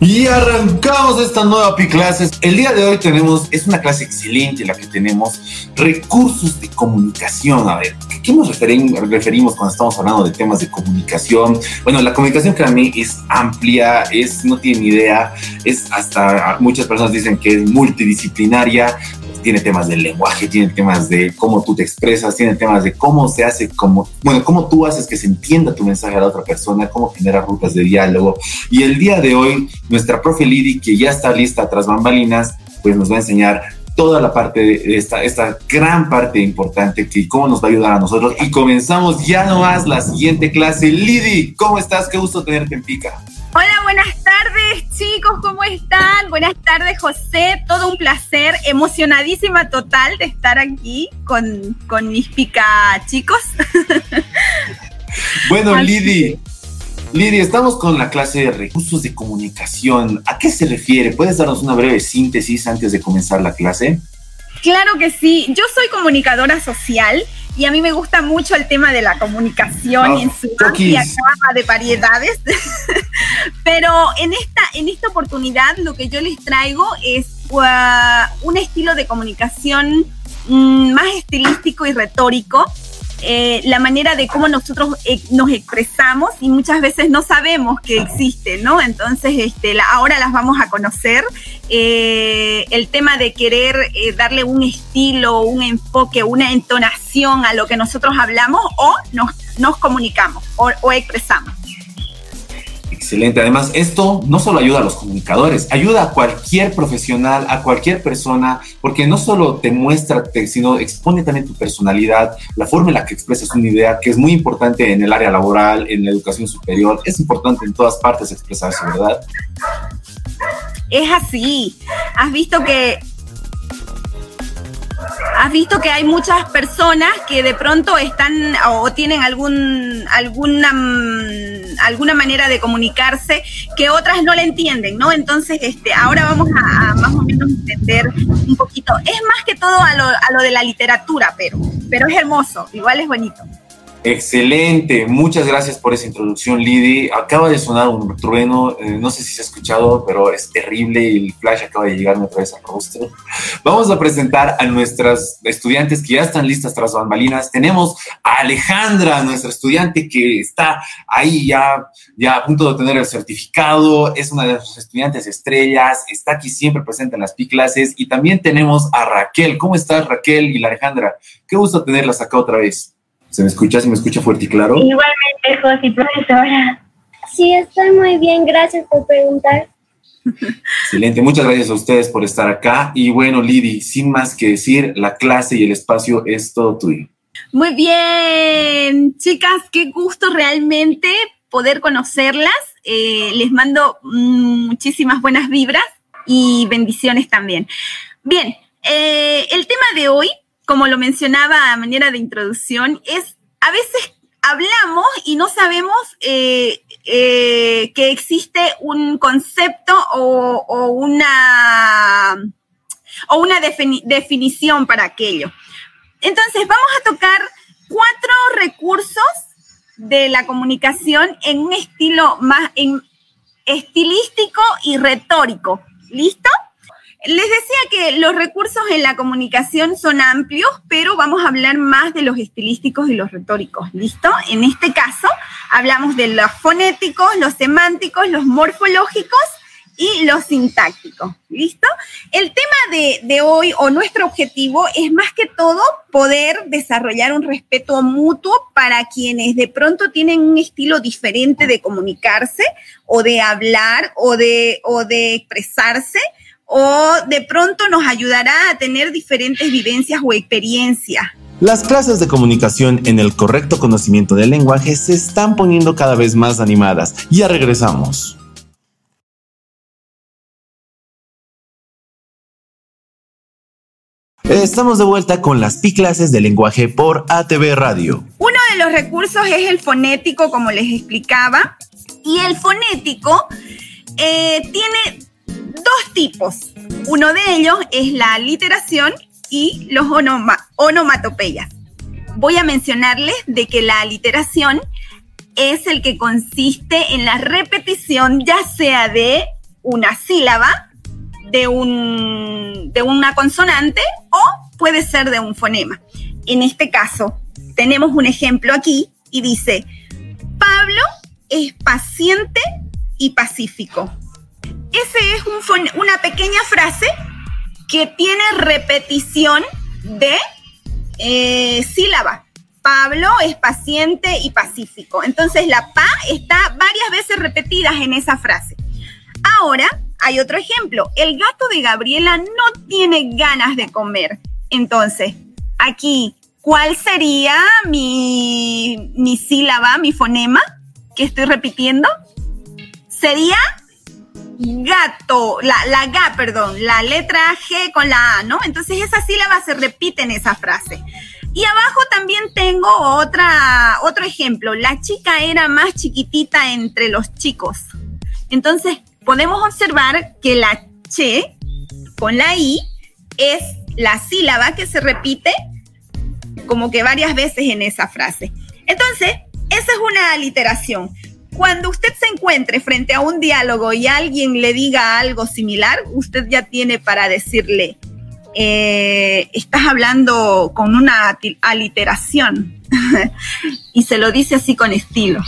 Y arrancamos esta nueva Pi Clases. El día de hoy tenemos, es una clase excelente la que tenemos, recursos de comunicación. A ver, ¿qué nos referimos cuando estamos hablando de temas de comunicación? Bueno, la comunicación que a mí es amplia, es, no tiene idea, es hasta, muchas personas dicen que es multidisciplinaria, tiene temas del lenguaje, tiene temas de cómo tú te expresas, tiene temas de cómo se hace, como, bueno, cómo tú haces que se entienda tu mensaje a la otra persona, cómo generar rutas de diálogo. Y el día de hoy, nuestra profe Lidi, que ya está lista tras bambalinas, pues nos va a enseñar toda la parte esta, esta gran parte importante que cómo nos va a ayudar a nosotros. Y comenzamos ya nomás la siguiente clase. Lidi, ¿cómo estás? Qué gusto tenerte en Pica. Hola, buenas tardes chicos, ¿cómo están? Buenas tardes José, todo un placer, emocionadísima total de estar aquí con, con mis pica chicos. Bueno, Lidi, Lidi, estamos con la clase de recursos de comunicación. ¿A qué se refiere? ¿Puedes darnos una breve síntesis antes de comenzar la clase? Claro que sí, yo soy comunicadora social y a mí me gusta mucho el tema de la comunicación en su amplia gama de variedades. Pero en esta, en esta oportunidad lo que yo les traigo es uh, un estilo de comunicación mm, más estilístico y retórico eh, la manera de cómo nosotros eh, nos expresamos y muchas veces no sabemos que existe, ¿no? Entonces, este, ahora las vamos a conocer. Eh, el tema de querer darle un estilo, un enfoque, una entonación a lo que nosotros hablamos o nos, nos comunicamos o expresamos. Excelente. Además, esto no solo ayuda a los comunicadores, ayuda a cualquier profesional, a cualquier persona, porque no solo te muestra, sino expone también tu personalidad, la forma en la que expresas una idea, que es muy importante en el área laboral, en la educación superior, es importante en todas partes expresarse, ¿verdad? Es así. Has visto que has visto que hay muchas personas que de pronto están o tienen algún alguna mm, alguna manera de comunicarse que otras no le entienden, ¿no? Entonces, este, ahora vamos a, más o menos entender un poquito. Es más que todo a lo, a lo de la literatura, pero, pero es hermoso, igual es bonito. Excelente, muchas gracias por esa introducción, Lidi. Acaba de sonar un trueno, eh, no sé si se ha escuchado, pero es terrible y el flash acaba de llegarme otra vez al rostro. Vamos a presentar a nuestras estudiantes que ya están listas tras bambalinas. Tenemos a Alejandra, nuestra estudiante que está ahí ya, ya a punto de obtener el certificado, es una de nuestras estudiantes estrellas, está aquí siempre presente en las PI clases. Y también tenemos a Raquel. ¿Cómo estás, Raquel y la Alejandra? Qué gusto tenerlas acá otra vez. ¿Se me escucha? ¿Se me escucha fuerte y claro? Igualmente, José, profesora. Sí, estoy muy bien, gracias por preguntar. Excelente, muchas gracias a ustedes por estar acá. Y bueno, Lidi, sin más que decir, la clase y el espacio es todo tuyo. Muy bien, chicas, qué gusto realmente poder conocerlas. Eh, les mando muchísimas buenas vibras y bendiciones también. Bien, eh, el tema de hoy como lo mencionaba a manera de introducción, es a veces hablamos y no sabemos eh, eh, que existe un concepto o, una, o una definición para aquello. Entonces, vamos a tocar cuatro recursos de la comunicación en un estilo más estilístico y retórico. ¿Listo? Les decía que los recursos en la comunicación son amplios, pero vamos a hablar más de los estilísticos y los retóricos, ¿listo? En este caso, hablamos de los fonéticos, los semánticos, los morfológicos y los sintácticos, ¿listo? El tema de, hoy o nuestro objetivo es más que todo poder desarrollar un respeto mutuo para quienes de pronto tienen un estilo diferente de comunicarse o de hablar o de, o de expresarse o de pronto nos ayudará a tener diferentes vivencias o experiencias. Las clases de comunicación en el correcto conocimiento del lenguaje se están poniendo cada vez más animadas. Ya regresamos. Estamos de vuelta con las PI clases de lenguaje por ATV Radio. Uno de los recursos es el fonético, como les explicaba, y el fonético eh, tiene dos tipos. Uno de ellos es la literación y los onomatopeyas. Voy a mencionarles de que la literación es el que consiste en la repetición ya sea de una sílaba de, un, de una consonante o puede ser de un fonema. En este caso, tenemos un ejemplo aquí y dice, Pablo es paciente y pacífico. Ese es una pequeña frase que tiene repetición de eh, sílaba. Pablo es paciente y pacífico. Entonces la pa está varias veces repetidas en esa frase. Ahora hay otro ejemplo. El gato de Gabriela no tiene ganas de comer. Entonces, aquí, ¿cuál sería mi, mi sílaba, mi fonema que estoy repitiendo? Sería gato, la, la ga, perdón, la letra G con la A, ¿no? Entonces esa sílaba se repite en esa frase. Y abajo también tengo otra, otro ejemplo. La chica era más chiquitita entre los chicos. Entonces podemos observar que la che con la i es la sílaba que se repite como que varias veces en esa frase. Entonces, esa es una aliteración. Cuando usted se encuentre frente a un diálogo y alguien le diga algo similar, usted ya tiene para decirle, eh, estás hablando con una aliteración y se lo dice así con estilo.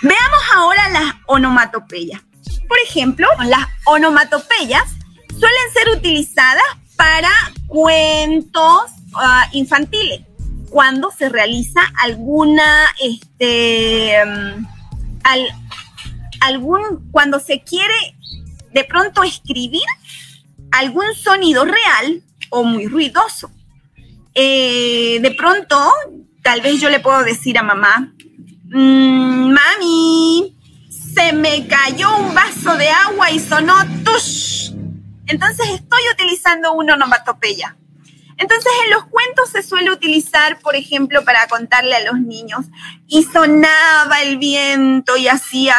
Veamos ahora las onomatopeyas. Por ejemplo, las onomatopeyas suelen ser utilizadas para cuentos ah, infantiles, cuando se realiza alguna, este, mm, algún, cuando se quiere de pronto escribir algún sonido real o muy ruidoso. Eh, de pronto, tal vez yo le puedo decir a mamá, mm, mami, se me cayó un vaso de agua y sonó tush. Entonces estoy utilizando una onomatopeya. Entonces en los cuentos se suele utilizar, por ejemplo, para contarle a los niños, y sonaba el viento y hacía...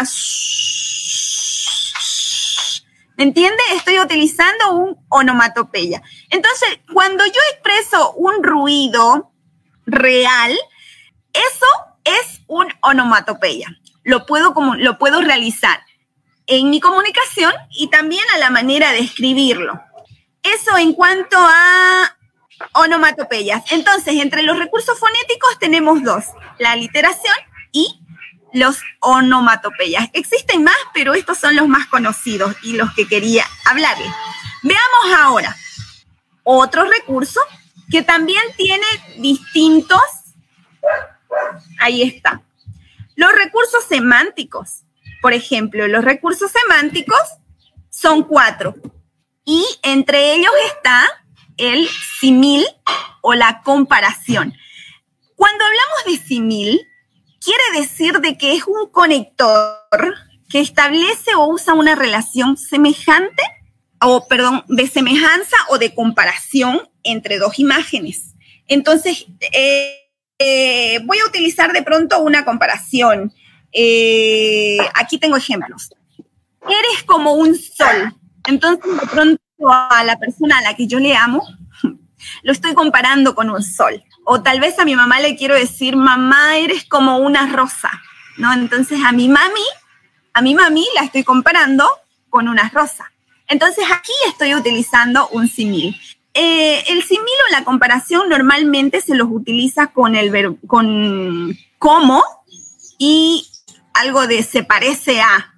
¿Me entiende? Estoy utilizando un onomatopeya. Entonces, cuando yo expreso un ruido real, eso es un onomatopeya. Lo puedo, como, lo puedo realizar en mi comunicación y también a la manera de escribirlo. Eso en cuanto a onomatopeyas. Entonces, entre los recursos fonéticos tenemos dos, la literación y los onomatopeyas. Existen más, pero estos son los más conocidos y los que quería hablarles. Veamos ahora otro recurso que también tiene distintos, ahí está, los recursos semánticos. Por ejemplo, los recursos semánticos son cuatro y entre ellos está el simil o la comparación. Cuando hablamos de simil, quiere decir de que es un conector que establece o usa una relación semejante o, perdón, de semejanza o de comparación entre dos imágenes. Entonces, eh, eh, voy a utilizar de pronto una comparación. Eh, aquí tengo ejemplos. Eres como un sol. Entonces, de pronto a la persona a la que yo le amo, lo estoy comparando con un sol. O tal vez a mi mamá le quiero decir, mamá, eres como una rosa, ¿no? Entonces a mi mami, a mi mami la estoy comparando con una rosa. Entonces aquí estoy utilizando un simil. Eh, el simil o la comparación normalmente se los utiliza con el verbo, con como y algo de se parece a.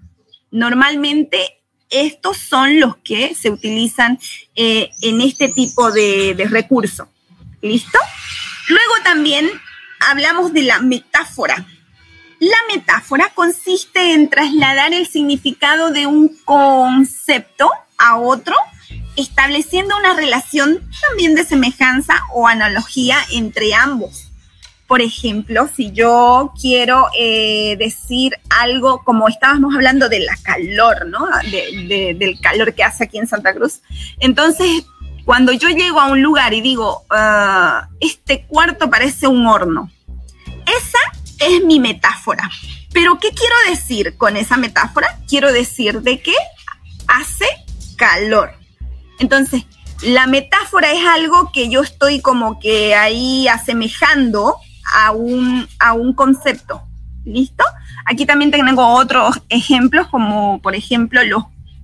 Normalmente estos son los que se utilizan eh, en este tipo de, de recurso. ¿Listo? Luego también hablamos de la metáfora. La metáfora consiste en trasladar el significado de un concepto a otro, estableciendo una relación también de semejanza o analogía entre ambos. Por ejemplo, si yo quiero eh, decir algo como estábamos hablando de la calor, ¿no? del calor que hace aquí en Santa Cruz. Entonces, cuando yo llego a un lugar y digo, ah, este cuarto parece un horno, esa es mi metáfora. Pero, ¿qué quiero decir con esa metáfora? Quiero decir de que hace calor. Entonces, la metáfora es algo que yo estoy como que ahí asemejando a un, a un concepto. ¿Listo? Aquí también tengo otros ejemplos, como por ejemplo los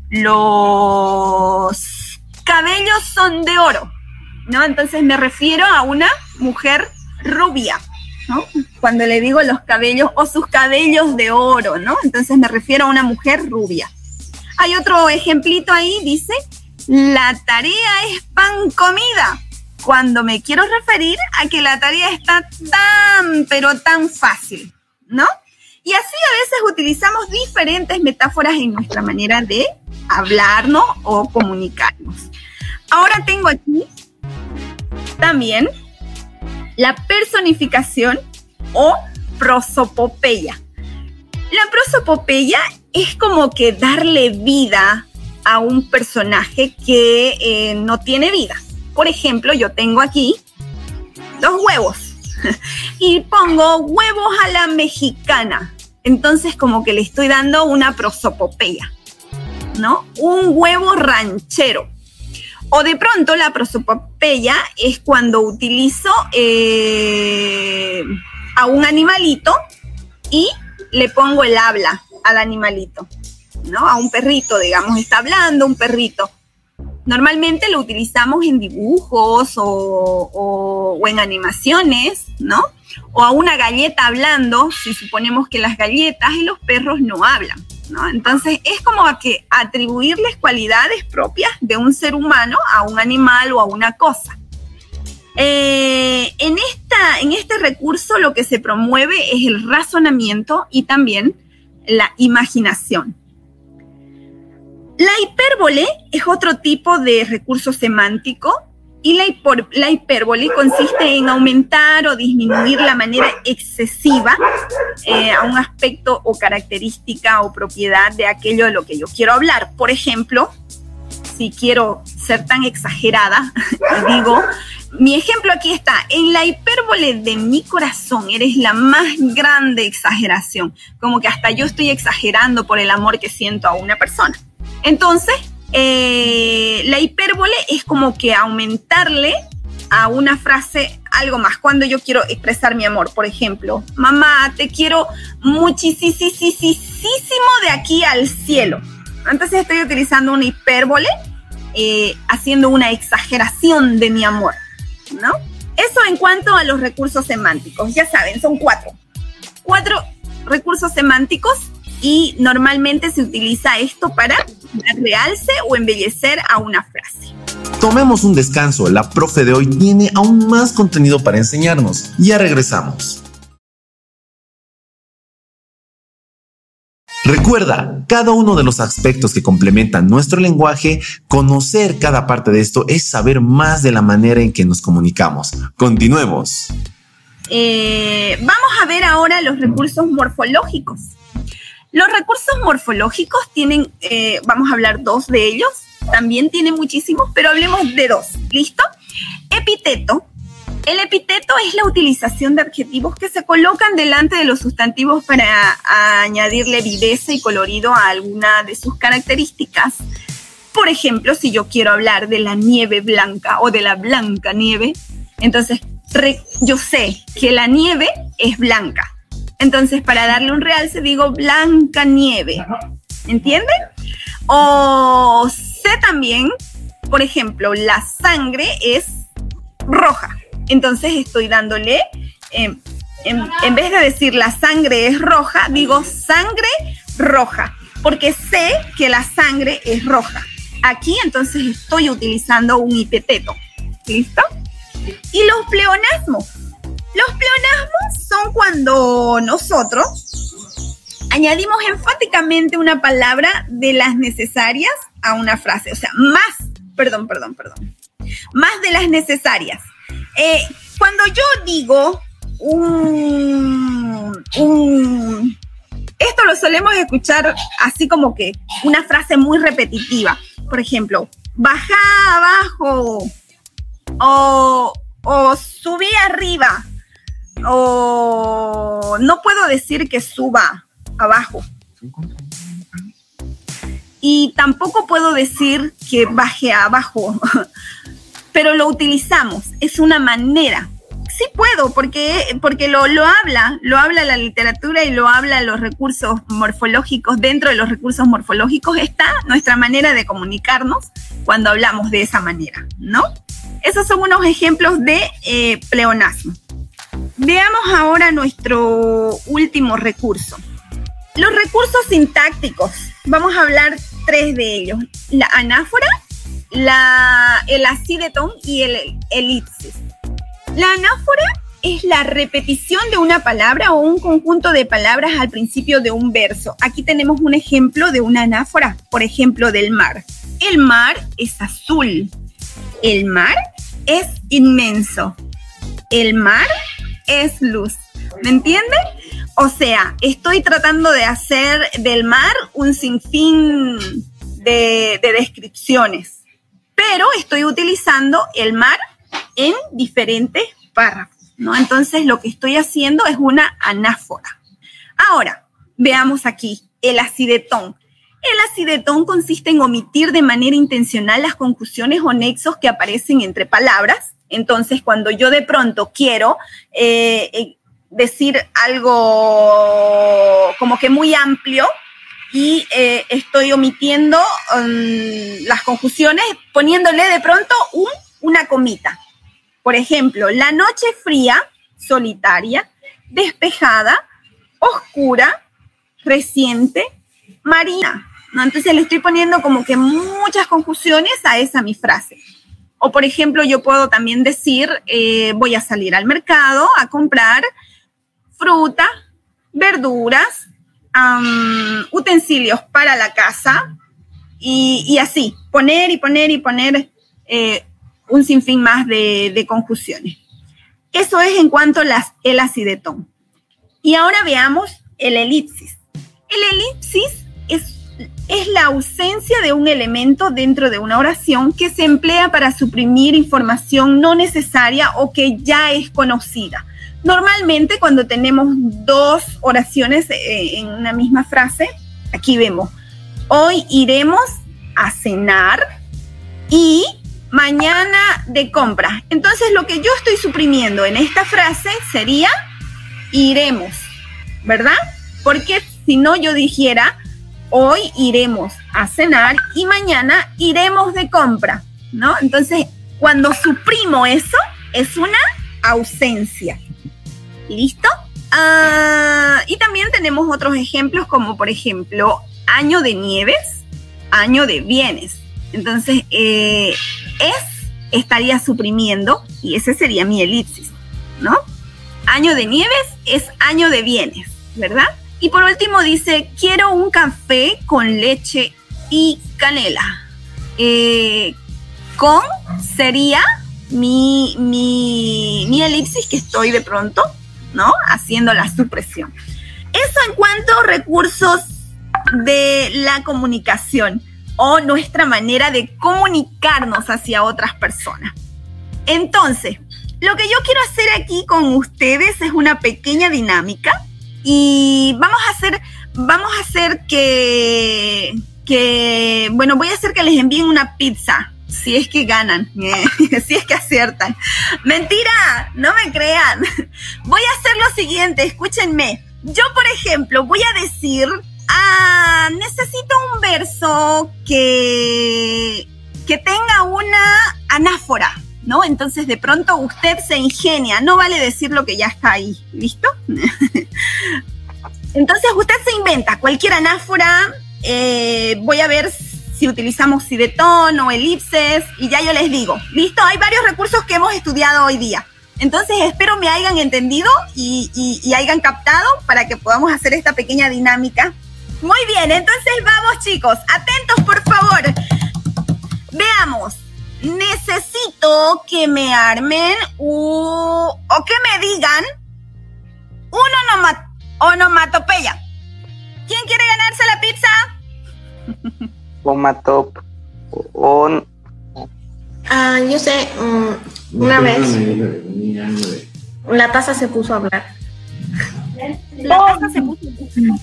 los cabellos son de oro, ¿no? Entonces me refiero a una mujer rubia, ¿no? Cuando le digo los cabellos o sus cabellos de oro, ¿no? Entonces me refiero a una mujer rubia. Hay otro ejemplito ahí, dice, la tarea es pan comida. Cuando me quiero referir a que la tarea está tan, pero tan fácil, ¿no? Y así a veces utilizamos diferentes metáforas en nuestra manera de hablarnos o comunicarnos. Ahora tengo aquí también la personificación o prosopopeya. La prosopopeya es como que darle vida a un personaje que eh, no tiene vida. Por ejemplo, yo tengo aquí dos huevos y pongo huevos a la mexicana. Entonces como que le estoy dando una prosopopeya, ¿no? Un huevo ranchero. O de pronto la prosopopeya es cuando utilizo eh, a un animalito y le pongo el habla al animalito, ¿no? A un perrito, digamos, está hablando un perrito. Normalmente lo utilizamos en dibujos o, en animaciones, ¿no? O a una galleta hablando, si suponemos que las galletas y los perros no hablan, ¿no? Entonces es como que atribuirles cualidades propias de un ser humano a un animal o a una cosa. Eh, en, esta, en este recurso lo que se promueve es el razonamiento y también la imaginación. La hipérbole es otro tipo de recurso semántico y la, la, hipérbole consiste en aumentar o disminuir la manera excesiva eh, a un aspecto o característica o propiedad de aquello de lo que yo quiero hablar. Por ejemplo, si quiero ser tan exagerada, digo, mi ejemplo aquí está, en la hipérbole de mi corazón eres la más grande exageración, como que hasta yo estoy exagerando por el amor que siento a una persona. Entonces, eh, la hipérbole es como que aumentarle a una frase algo más. Cuando yo quiero expresar mi amor, por ejemplo, mamá, te quiero muchísimo de aquí al cielo. Entonces estoy utilizando una hipérbole, eh, haciendo una exageración de mi amor, ¿no? Eso en cuanto a los recursos semánticos. Ya saben, son cuatro. Cuatro recursos semánticos y normalmente se utiliza esto para dar realce o embellecer a una frase. Tomemos un descanso, la profe de hoy tiene aún más contenido para enseñarnos. Ya regresamos. Recuerda, cada uno de los aspectos que complementan nuestro lenguaje, conocer cada parte de esto es saber más de la manera en que nos comunicamos. Continuemos. Eh, vamos a ver ahora los recursos morfológicos. Los recursos morfológicos tienen, eh, vamos a hablar dos de ellos, también tiene muchísimos, pero hablemos de dos. ¿Listo? Epiteto. El epiteto es la utilización de adjetivos que se colocan delante de los sustantivos para añadirle viveza y colorido a alguna de sus características. Por ejemplo, si yo quiero hablar de la nieve blanca o de la blanca nieve, entonces yo sé que la nieve es blanca. Entonces, para darle un real se digo Blanca Nieve. ¿Entienden? O sé también, por ejemplo, la sangre es roja. Entonces estoy dándole, em, em, en vez de decir la sangre es roja, digo sangre roja, porque sé que la sangre es roja. Aquí entonces estoy utilizando un hipeteto. ¿Listo? Y los pleonasmos. Los pleonasmos son cuando nosotros añadimos enfáticamente una palabra de las necesarias a una frase, o sea, más, perdón, perdón, perdón, más de las necesarias. Eh, cuando yo digo un, un, esto lo solemos escuchar así como que una frase muy repetitiva. Por ejemplo, baja abajo o, o subí arriba o no puedo decir que suba abajo. Y tampoco puedo decir que baje abajo, pero lo utilizamos. Es una manera. sí puedo, porque, porque lo, lo habla, lo habla la literatura y lo habla los recursos morfológicos. Dentro de los recursos morfológicos está nuestra manera de comunicarnos cuando hablamos de esa manera, ¿no? Esos son unos ejemplos de eh, pleonasmo. Veamos ahora nuestro último recurso. Los recursos sintácticos. Vamos a hablar tres de ellos. La anáfora, el acidetón y el elipsis. La anáfora es la repetición de una palabra o un conjunto de palabras al principio de un verso. Aquí tenemos un ejemplo de una anáfora, por ejemplo, del mar. El mar es azul. El mar es inmenso. El mar es luz. ¿Me entienden? O sea, estoy tratando de hacer del mar un sinfín de, de descripciones, pero estoy utilizando el mar en diferentes párrafos, ¿no? Entonces lo que estoy haciendo es una anáfora. Ahora, veamos aquí el acidetón. El acidetón consiste en omitir de manera intencional las conjunciones o nexos que aparecen entre palabras. Entonces, cuando yo de pronto quiero eh, eh, decir algo como que muy amplio y eh, estoy omitiendo um, las conjunciones, poniéndole de pronto un, una comita. Por ejemplo, la noche fría, solitaria, despejada, oscura, reciente, marina. Entonces le estoy poniendo como que muchas conjunciones a esa mi frase. O por ejemplo, yo puedo también decir, eh, voy a salir al mercado a comprar fruta, verduras, utensilios para la casa y, así, poner y poner y poner eh, un sinfín más de, conjunciones. Eso es en cuanto a las, el acidetón. Y ahora veamos el elipsis. El elipsis es, es la ausencia de un elemento dentro de una oración que se emplea para suprimir información no necesaria o que ya es conocida. Normalmente cuando tenemos dos oraciones eh, en una misma frase, aquí vemos, hoy iremos a cenar y mañana de compra. Entonces lo que yo estoy suprimiendo en esta frase sería iremos, ¿verdad? Porque si no yo dijera hoy iremos a cenar y mañana iremos de compra, ¿no? Entonces cuando suprimo eso es una ausencia. ¿Listo? Ah, y también tenemos otros ejemplos como por ejemplo año de nieves, año de bienes. Entonces, eh, es estaría suprimiendo y ese sería mi elipsis, ¿no? Año de nieves es año de bienes, ¿verdad? Y por último dice, quiero un café con leche y canela. Eh, con sería mi, mi, mi elipsis que estoy de pronto, ¿no? Haciendo la supresión. Eso en cuanto a recursos de la comunicación o nuestra manera de comunicarnos hacia otras personas. Entonces, lo que yo quiero hacer aquí con ustedes es una pequeña dinámica y vamos a hacer, vamos a hacer que, que, bueno, voy a hacer que les envíen una pizza, si es que ganan, si es que aciertan. Mentira, no me crean. Voy a hacer lo siguiente, escúchenme. Yo, por ejemplo, voy a decir Ah, necesito un verso que, que tenga una anáfora, ¿no? Entonces de pronto usted se ingenia, no vale decir lo que ya está ahí, ¿listo? Entonces usted se inventa cualquier anáfora, eh, voy a ver si utilizamos sidetón o elipses y ya yo les digo, ¿listo? Hay varios recursos que hemos estudiado hoy día. Entonces espero me hayan entendido y, y hayan captado para que podamos hacer esta pequeña dinámica muy bien, entonces vamos chicos, atentos por favor. Veamos, necesito que me armen o que me digan un onomatopeya. ¿Quién quiere ganarse la pizza? Omatop. On. Ah, yo sé, mm, una vez la taza se puso a hablar. La taza se puso a hablar.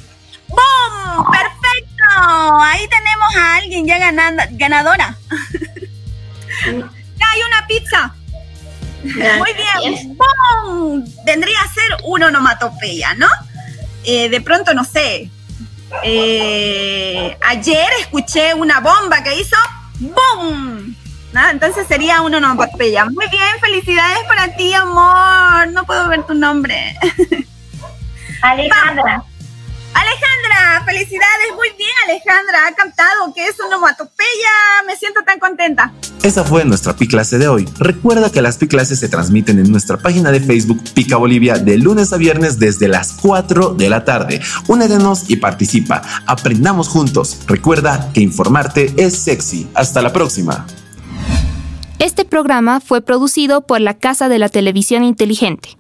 ¡Bum! ¡Perfecto! Ahí tenemos a alguien ya ganando, ganadora. Hay una pizza. Muy bien. ¡Pum! Vendría a ser una onomatopeya, ¿no? Eh, de pronto, no sé. Eh, ayer escuché una bomba que hizo ¡Bum! Entonces sería una onomatopeya. Muy bien, felicidades para ti, amor. No puedo ver tu nombre. Alejandra. Alejandra, felicidades, muy bien Alejandra, ha cantado que es una onomatopeya, me siento tan contenta. Esa fue nuestra PI clase de hoy. Recuerda que las PI clases se transmiten en nuestra página de Facebook Pica Bolivia de lunes a viernes desde las 4 de la tarde. Únedenos y participa. Aprendamos juntos. Recuerda que informarte es sexy. Hasta la próxima. Este programa fue producido por la Casa de la Televisión Inteligente.